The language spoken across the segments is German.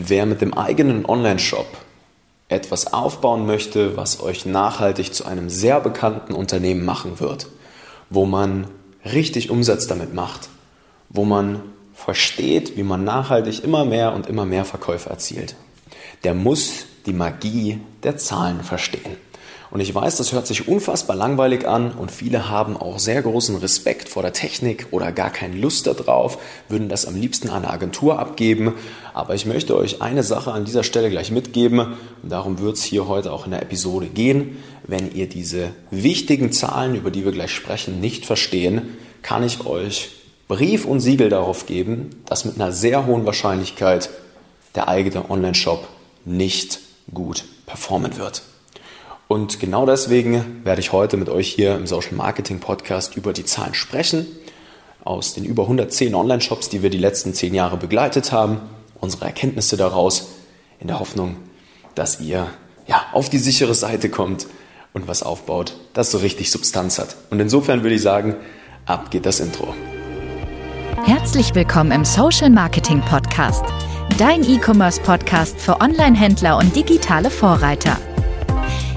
Wer mit dem eigenen Online-Shop etwas aufbauen möchte, was euch nachhaltig zu einem sehr bekannten Unternehmen machen wird, wo man richtig Umsatz damit macht, wo man versteht, wie man nachhaltig immer mehr und immer mehr Verkäufe erzielt, der muss die Magie der Zahlen verstehen. Und ich weiß, das hört sich unfassbar langweilig an und viele haben auch sehr großen Respekt vor der Technik oder gar keine Lust darauf, würden das am liebsten an eine Agentur abgeben. Aber ich möchte euch eine Sache an dieser Stelle gleich mitgeben und darum wird es hier heute auch in der Episode gehen. Wenn ihr diese wichtigen Zahlen, über die wir gleich sprechen, nicht verstehen, kann ich euch Brief und Siegel darauf geben, dass mit einer sehr hohen Wahrscheinlichkeit der eigene Online-Shop nicht gut performen wird. Und genau deswegen werde ich heute mit euch hier im Social Marketing Podcast über die Zahlen sprechen. Aus den über 110 Online-Shops, die wir die letzten 10 Jahre begleitet haben, unsere Erkenntnisse daraus, in der Hoffnung, dass ihr ja, auf die sichere Seite kommt und was aufbaut, das so richtig Substanz hat. Und insofern würde ich sagen, ab geht das Intro. Herzlich willkommen im Social Marketing Podcast, dein E-Commerce Podcast für Online-Händler und digitale Vorreiter.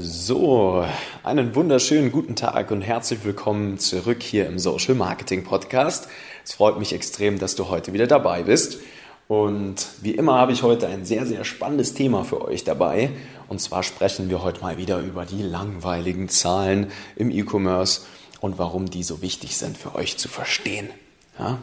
So, einen wunderschönen guten Tag und herzlich willkommen zurück hier im Social Marketing Podcast. Es freut mich extrem, dass du heute wieder dabei bist. Und wie immer habe ich heute ein sehr, sehr spannendes Thema für euch dabei. Und zwar sprechen wir heute mal wieder über die langweiligen Zahlen im E-Commerce und warum die so wichtig sind für euch zu verstehen. Ja?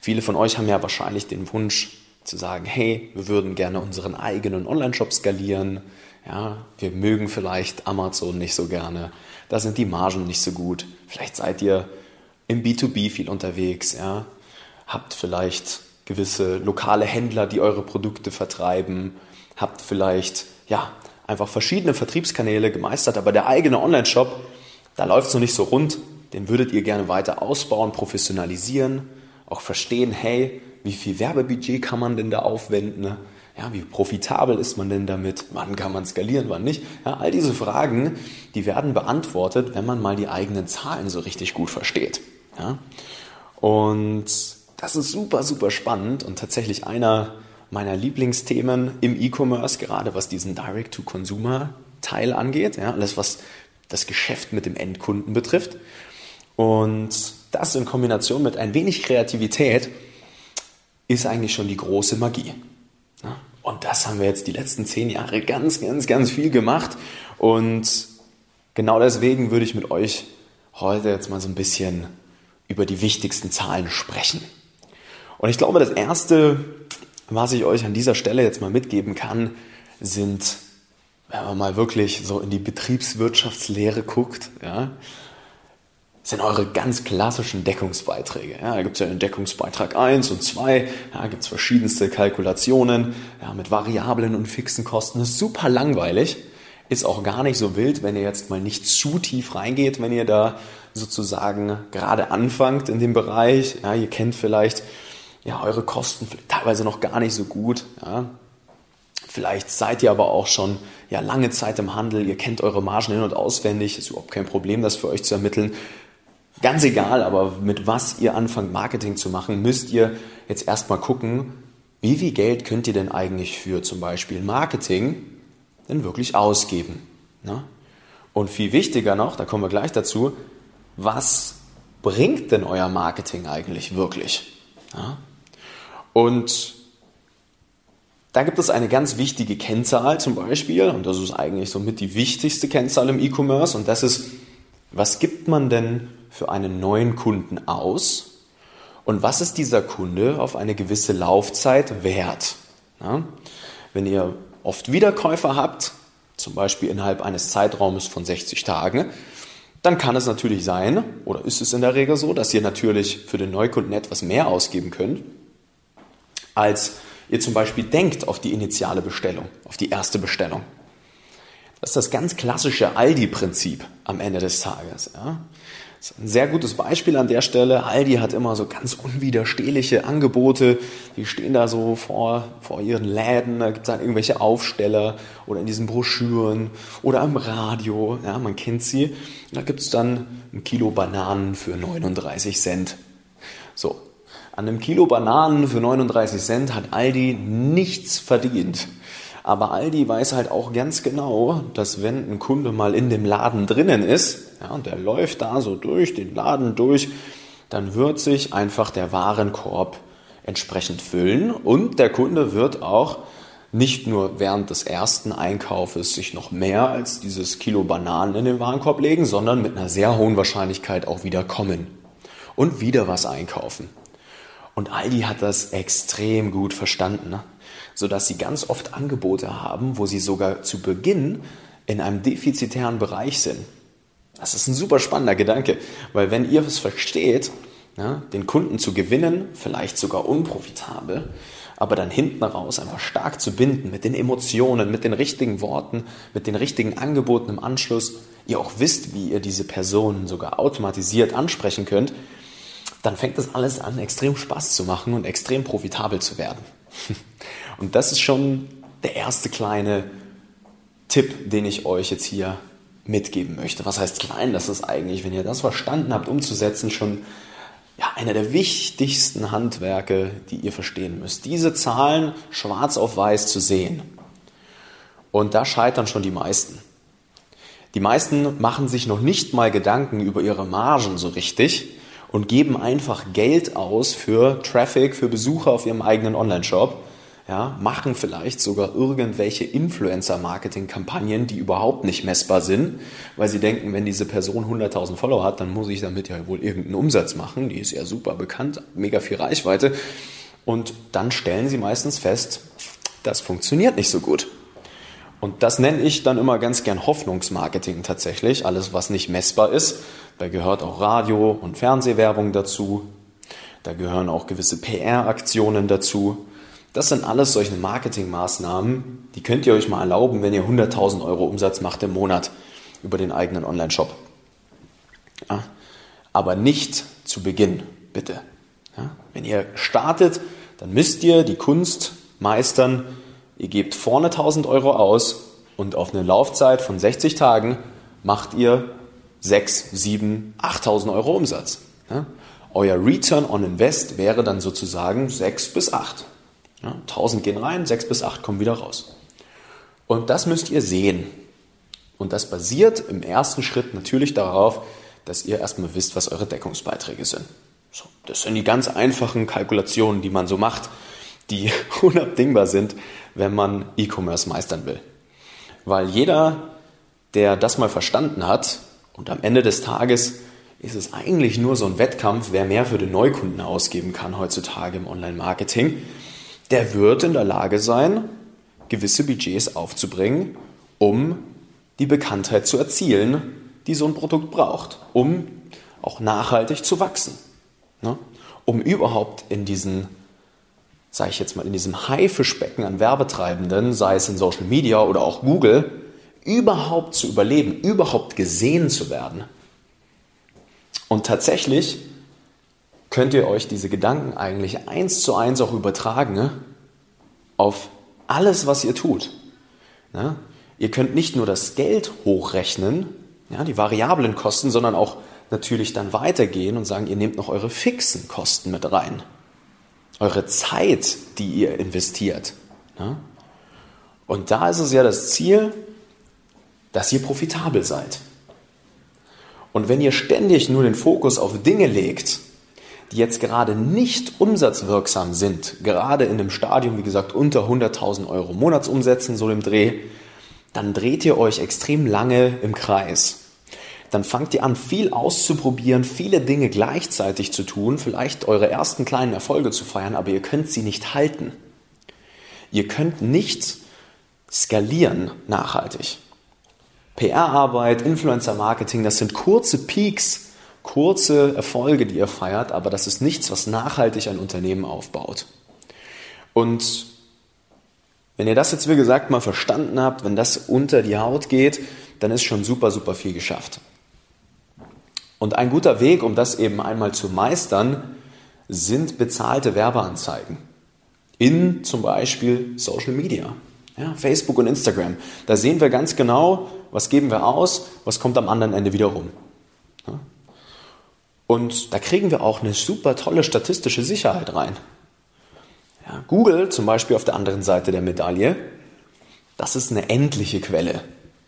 Viele von euch haben ja wahrscheinlich den Wunsch zu sagen, hey, wir würden gerne unseren eigenen Online-Shop skalieren ja, wir mögen vielleicht Amazon nicht so gerne. Da sind die Margen nicht so gut. Vielleicht seid ihr im B2B viel unterwegs. Ja, habt vielleicht gewisse lokale Händler, die eure Produkte vertreiben. Habt vielleicht ja einfach verschiedene Vertriebskanäle gemeistert, aber der eigene Online-Shop, da läuft es noch nicht so rund. Den würdet ihr gerne weiter ausbauen, professionalisieren, auch verstehen, hey, wie viel Werbebudget kann man denn da aufwenden? Ja, wie profitabel ist man denn damit? Wann kann man skalieren, wann nicht? Ja, all diese Fragen, die werden beantwortet, wenn man mal die eigenen Zahlen so richtig gut versteht. Ja? Und das ist super, super spannend und tatsächlich einer meiner Lieblingsthemen im E-Commerce, gerade was diesen Direct-to-Consumer-Teil angeht. Ja, alles, was das Geschäft mit dem Endkunden betrifft. Und das in Kombination mit ein wenig Kreativität ist eigentlich schon die große Magie. Und das haben wir jetzt die letzten zehn Jahre ganz, ganz, ganz viel gemacht. Und genau deswegen würde ich mit euch heute jetzt mal so ein bisschen über die wichtigsten Zahlen sprechen. Und ich glaube, das Erste, was ich euch an dieser Stelle jetzt mal mitgeben kann, sind, wenn man mal wirklich so in die Betriebswirtschaftslehre guckt, ja, sind eure ganz klassischen Deckungsbeiträge. Ja, da gibt es ja den Deckungsbeitrag 1 und 2, ja, gibt es verschiedenste Kalkulationen ja, mit variablen und fixen Kosten. Das ist super langweilig, ist auch gar nicht so wild, wenn ihr jetzt mal nicht zu tief reingeht, wenn ihr da sozusagen gerade anfangt in dem Bereich. Ja, ihr kennt vielleicht ja, eure Kosten teilweise noch gar nicht so gut. Ja. Vielleicht seid ihr aber auch schon ja, lange Zeit im Handel, ihr kennt eure Margen in- und auswendig, ist überhaupt kein Problem, das für euch zu ermitteln. Ganz egal, aber mit was ihr anfangt, Marketing zu machen, müsst ihr jetzt erstmal gucken, wie viel Geld könnt ihr denn eigentlich für zum Beispiel Marketing denn wirklich ausgeben. Ne? Und viel wichtiger noch, da kommen wir gleich dazu, was bringt denn euer Marketing eigentlich wirklich? Ja? Und da gibt es eine ganz wichtige Kennzahl zum Beispiel, und das ist eigentlich somit die wichtigste Kennzahl im E-Commerce, und das ist, was gibt man denn für einen neuen Kunden aus und was ist dieser Kunde auf eine gewisse Laufzeit wert. Ja? Wenn ihr oft Wiederkäufer habt, zum Beispiel innerhalb eines Zeitraumes von 60 Tagen, dann kann es natürlich sein, oder ist es in der Regel so, dass ihr natürlich für den Neukunden etwas mehr ausgeben könnt. als ihr zum Beispiel denkt auf die initiale Bestellung, auf die erste Bestellung. Das ist das ganz klassische Aldi-Prinzip am Ende des Tages. Ja. Das ist ein sehr gutes Beispiel an der Stelle. Aldi hat immer so ganz unwiderstehliche Angebote. Die stehen da so vor, vor ihren Läden. Da gibt es dann irgendwelche Aufsteller oder in diesen Broschüren oder am Radio. Ja, man kennt sie. Da gibt es dann ein Kilo Bananen für 39 Cent. So, an einem Kilo Bananen für 39 Cent hat Aldi nichts verdient. Aber Aldi weiß halt auch ganz genau, dass wenn ein Kunde mal in dem Laden drinnen ist, ja, und der läuft da so durch den Laden durch, dann wird sich einfach der Warenkorb entsprechend füllen und der Kunde wird auch nicht nur während des ersten Einkaufes sich noch mehr als dieses Kilo Bananen in den Warenkorb legen, sondern mit einer sehr hohen Wahrscheinlichkeit auch wieder kommen und wieder was einkaufen. Und Aldi hat das extrem gut verstanden. Ne? sodass sie ganz oft Angebote haben, wo sie sogar zu Beginn in einem defizitären Bereich sind. Das ist ein super spannender Gedanke, weil wenn ihr es versteht, ja, den Kunden zu gewinnen, vielleicht sogar unprofitabel, aber dann hinten raus einfach stark zu binden mit den Emotionen, mit den richtigen Worten, mit den richtigen Angeboten im Anschluss, ihr auch wisst, wie ihr diese Personen sogar automatisiert ansprechen könnt, dann fängt das alles an, extrem Spaß zu machen und extrem profitabel zu werden. Und das ist schon der erste kleine Tipp, den ich euch jetzt hier mitgeben möchte. Was heißt klein? Das ist eigentlich, wenn ihr das verstanden habt, umzusetzen, schon ja, einer der wichtigsten Handwerke, die ihr verstehen müsst. Diese Zahlen schwarz auf weiß zu sehen. Und da scheitern schon die meisten. Die meisten machen sich noch nicht mal Gedanken über ihre Margen so richtig und geben einfach Geld aus für Traffic, für Besucher auf ihrem eigenen Online-Shop ja, machen vielleicht sogar irgendwelche Influencer-Marketing-Kampagnen, die überhaupt nicht messbar sind, weil sie denken, wenn diese Person 100.000 Follower hat, dann muss ich damit ja wohl irgendeinen Umsatz machen. Die ist ja super bekannt, mega viel Reichweite. Und dann stellen sie meistens fest, das funktioniert nicht so gut. Und das nenne ich dann immer ganz gern Hoffnungsmarketing tatsächlich. Alles, was nicht messbar ist. Da gehört auch Radio- und Fernsehwerbung dazu. Da gehören auch gewisse PR-Aktionen dazu. Das sind alles solche Marketingmaßnahmen, die könnt ihr euch mal erlauben, wenn ihr 100.000 Euro Umsatz macht im Monat über den eigenen Online-Shop. Ja, aber nicht zu Beginn, bitte. Ja, wenn ihr startet, dann müsst ihr die Kunst meistern. Ihr gebt vorne 1000 Euro aus und auf eine Laufzeit von 60 Tagen macht ihr 6, 7, 8000 Euro Umsatz. Ja, euer Return on Invest wäre dann sozusagen 6 bis 8. Ja, 1000 gehen rein, 6 bis 8 kommen wieder raus. Und das müsst ihr sehen. Und das basiert im ersten Schritt natürlich darauf, dass ihr erstmal wisst, was eure Deckungsbeiträge sind. So, das sind die ganz einfachen Kalkulationen, die man so macht, die unabdingbar sind, wenn man E-Commerce meistern will. Weil jeder, der das mal verstanden hat und am Ende des Tages ist es eigentlich nur so ein Wettkampf, wer mehr für den Neukunden ausgeben kann heutzutage im Online-Marketing der wird in der Lage sein, gewisse Budgets aufzubringen, um die Bekanntheit zu erzielen, die so ein Produkt braucht, um auch nachhaltig zu wachsen. Ne? Um überhaupt in diesen, sage ich jetzt mal, in diesem Haifischbecken an Werbetreibenden, sei es in Social Media oder auch Google, überhaupt zu überleben, überhaupt gesehen zu werden. Und tatsächlich könnt ihr euch diese Gedanken eigentlich eins zu eins auch übertragen ne? auf alles, was ihr tut. Ne? Ihr könnt nicht nur das Geld hochrechnen, ja, die variablen Kosten, sondern auch natürlich dann weitergehen und sagen, ihr nehmt noch eure fixen Kosten mit rein. Eure Zeit, die ihr investiert. Ne? Und da ist es ja das Ziel, dass ihr profitabel seid. Und wenn ihr ständig nur den Fokus auf Dinge legt, die jetzt gerade nicht umsatzwirksam sind, gerade in einem Stadium, wie gesagt, unter 100.000 Euro Monatsumsätzen, so im Dreh, dann dreht ihr euch extrem lange im Kreis. Dann fangt ihr an, viel auszuprobieren, viele Dinge gleichzeitig zu tun, vielleicht eure ersten kleinen Erfolge zu feiern, aber ihr könnt sie nicht halten. Ihr könnt nicht skalieren nachhaltig. PR-Arbeit, Influencer-Marketing, das sind kurze Peaks, kurze Erfolge, die ihr feiert, aber das ist nichts, was nachhaltig ein Unternehmen aufbaut. Und wenn ihr das jetzt, wie gesagt, mal verstanden habt, wenn das unter die Haut geht, dann ist schon super, super viel geschafft. Und ein guter Weg, um das eben einmal zu meistern, sind bezahlte Werbeanzeigen. In zum Beispiel Social Media. Ja, Facebook und Instagram. Da sehen wir ganz genau, was geben wir aus, was kommt am anderen Ende wieder rum. Ja? Und da kriegen wir auch eine super tolle statistische Sicherheit rein. Ja, Google zum Beispiel auf der anderen Seite der Medaille, das ist eine endliche Quelle.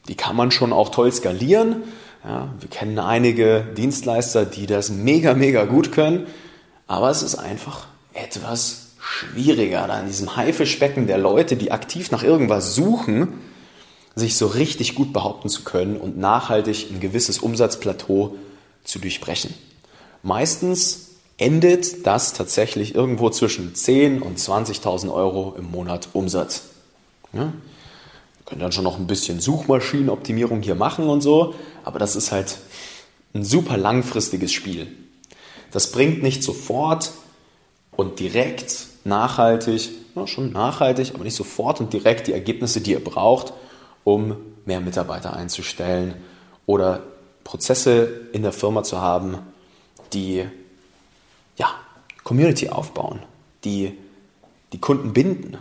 Die kann man schon auch toll skalieren. Ja, wir kennen einige Dienstleister, die das mega, mega gut können. Aber es ist einfach etwas schwieriger, da in diesem Haifischbecken der Leute, die aktiv nach irgendwas suchen, sich so richtig gut behaupten zu können und nachhaltig ein gewisses Umsatzplateau zu durchbrechen. Meistens endet das tatsächlich irgendwo zwischen 10.000 und 20.000 Euro im Monat Umsatz. Ja? Können dann schon noch ein bisschen Suchmaschinenoptimierung hier machen und so, aber das ist halt ein super langfristiges Spiel. Das bringt nicht sofort und direkt nachhaltig, ja, schon nachhaltig, aber nicht sofort und direkt die Ergebnisse, die ihr braucht, um mehr Mitarbeiter einzustellen oder Prozesse in der Firma zu haben, die ja, Community aufbauen, die die Kunden binden,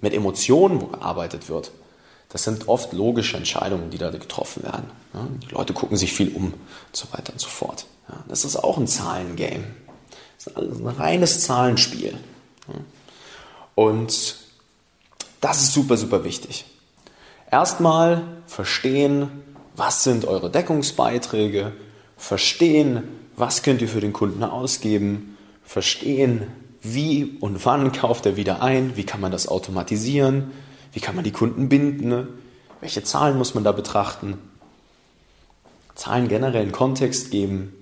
mit Emotionen, wo gearbeitet wird. Das sind oft logische Entscheidungen, die da getroffen werden. Die Leute gucken sich viel um und so weiter und so fort. Das ist auch ein Zahlengame. Das ist ein reines Zahlenspiel. Und das ist super, super wichtig. Erstmal verstehen, was sind eure Deckungsbeiträge, verstehen, was könnt ihr für den Kunden ausgeben, verstehen, wie und wann kauft er wieder ein, wie kann man das automatisieren, wie kann man die Kunden binden, welche Zahlen muss man da betrachten, Zahlen generell einen Kontext geben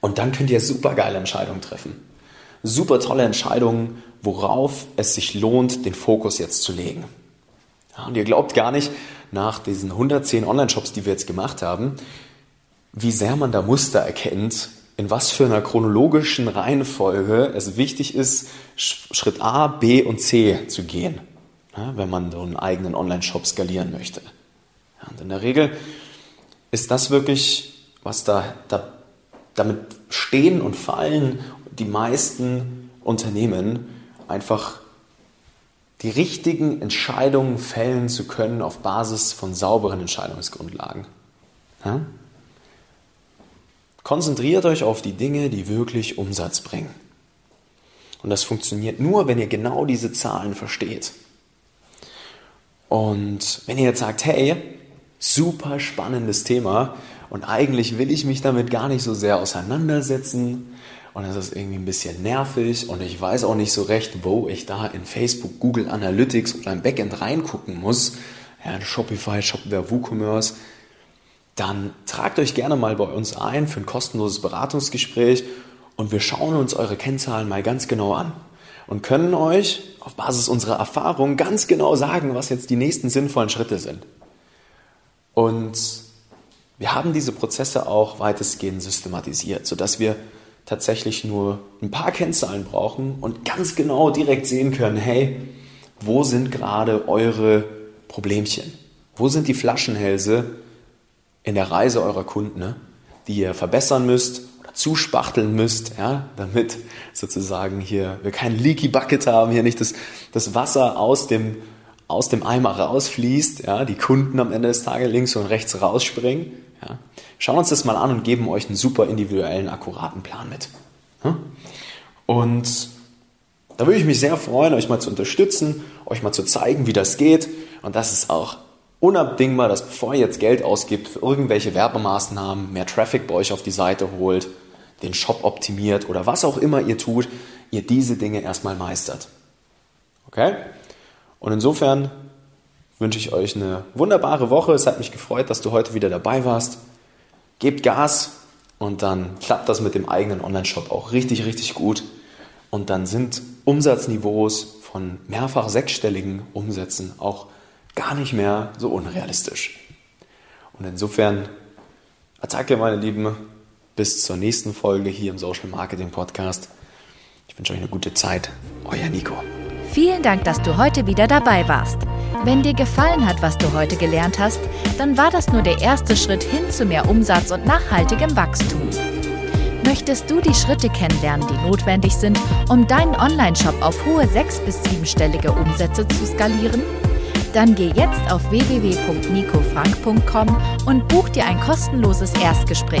und dann könnt ihr super geile Entscheidungen treffen. Super tolle Entscheidungen, worauf es sich lohnt, den Fokus jetzt zu legen. Ja, und ihr glaubt gar nicht, nach diesen 110 Online-Shops, die wir jetzt gemacht haben, wie sehr man da Muster erkennt, in was für einer chronologischen Reihenfolge es wichtig ist, Schritt A, B und C zu gehen, wenn man so einen eigenen Online-Shop skalieren möchte. Und in der Regel ist das wirklich, was da, da damit stehen und fallen die meisten Unternehmen, einfach die richtigen Entscheidungen fällen zu können auf Basis von sauberen Entscheidungsgrundlagen. Ja? Konzentriert euch auf die Dinge, die wirklich Umsatz bringen. Und das funktioniert nur, wenn ihr genau diese Zahlen versteht. Und wenn ihr jetzt sagt, hey, super spannendes Thema und eigentlich will ich mich damit gar nicht so sehr auseinandersetzen und es ist irgendwie ein bisschen nervig und ich weiß auch nicht so recht, wo ich da in Facebook, Google Analytics oder im Backend reingucken muss, ja, Shopify, Shopware, WooCommerce, dann tragt euch gerne mal bei uns ein für ein kostenloses Beratungsgespräch und wir schauen uns eure Kennzahlen mal ganz genau an und können euch auf Basis unserer Erfahrung ganz genau sagen, was jetzt die nächsten sinnvollen Schritte sind. Und wir haben diese Prozesse auch weitestgehend systematisiert, sodass wir tatsächlich nur ein paar Kennzahlen brauchen und ganz genau direkt sehen können, hey, wo sind gerade eure Problemchen? Wo sind die Flaschenhälse, in der Reise eurer Kunden, ne, die ihr verbessern müsst zuspachteln müsst, ja, damit sozusagen hier wir kein Leaky Bucket haben, hier nicht das, das Wasser aus dem, aus dem Eimer rausfließt, ja, die Kunden am Ende des Tages links und rechts rausspringen. Ja. Schauen uns das mal an und geben euch einen super individuellen, akkuraten Plan mit. Und da würde ich mich sehr freuen, euch mal zu unterstützen, euch mal zu zeigen, wie das geht. Und das ist auch unabdingbar, dass bevor ihr jetzt Geld ausgibt für irgendwelche Werbemaßnahmen, mehr Traffic bei euch auf die Seite holt, den Shop optimiert oder was auch immer ihr tut, ihr diese Dinge erstmal meistert. Okay? Und insofern wünsche ich euch eine wunderbare Woche. Es hat mich gefreut, dass du heute wieder dabei warst. Gebt Gas und dann klappt das mit dem eigenen Online-Shop auch richtig, richtig gut. Und dann sind Umsatzniveaus von mehrfach sechsstelligen Umsätzen auch gar nicht mehr so unrealistisch. Und insofern, Attacke, meine Lieben, bis zur nächsten Folge hier im Social Marketing Podcast. Ich wünsche euch eine gute Zeit. Euer Nico. Vielen Dank, dass du heute wieder dabei warst. Wenn dir gefallen hat, was du heute gelernt hast, dann war das nur der erste Schritt hin zu mehr Umsatz und nachhaltigem Wachstum. Möchtest du die Schritte kennenlernen, die notwendig sind, um deinen Online-Shop auf hohe sechs- bis siebenstellige Umsätze zu skalieren? Dann geh jetzt auf www.nicofrank.com und buch dir ein kostenloses Erstgespräch.